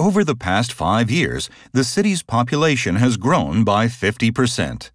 Over the past five years, the city's population has grown by 50%.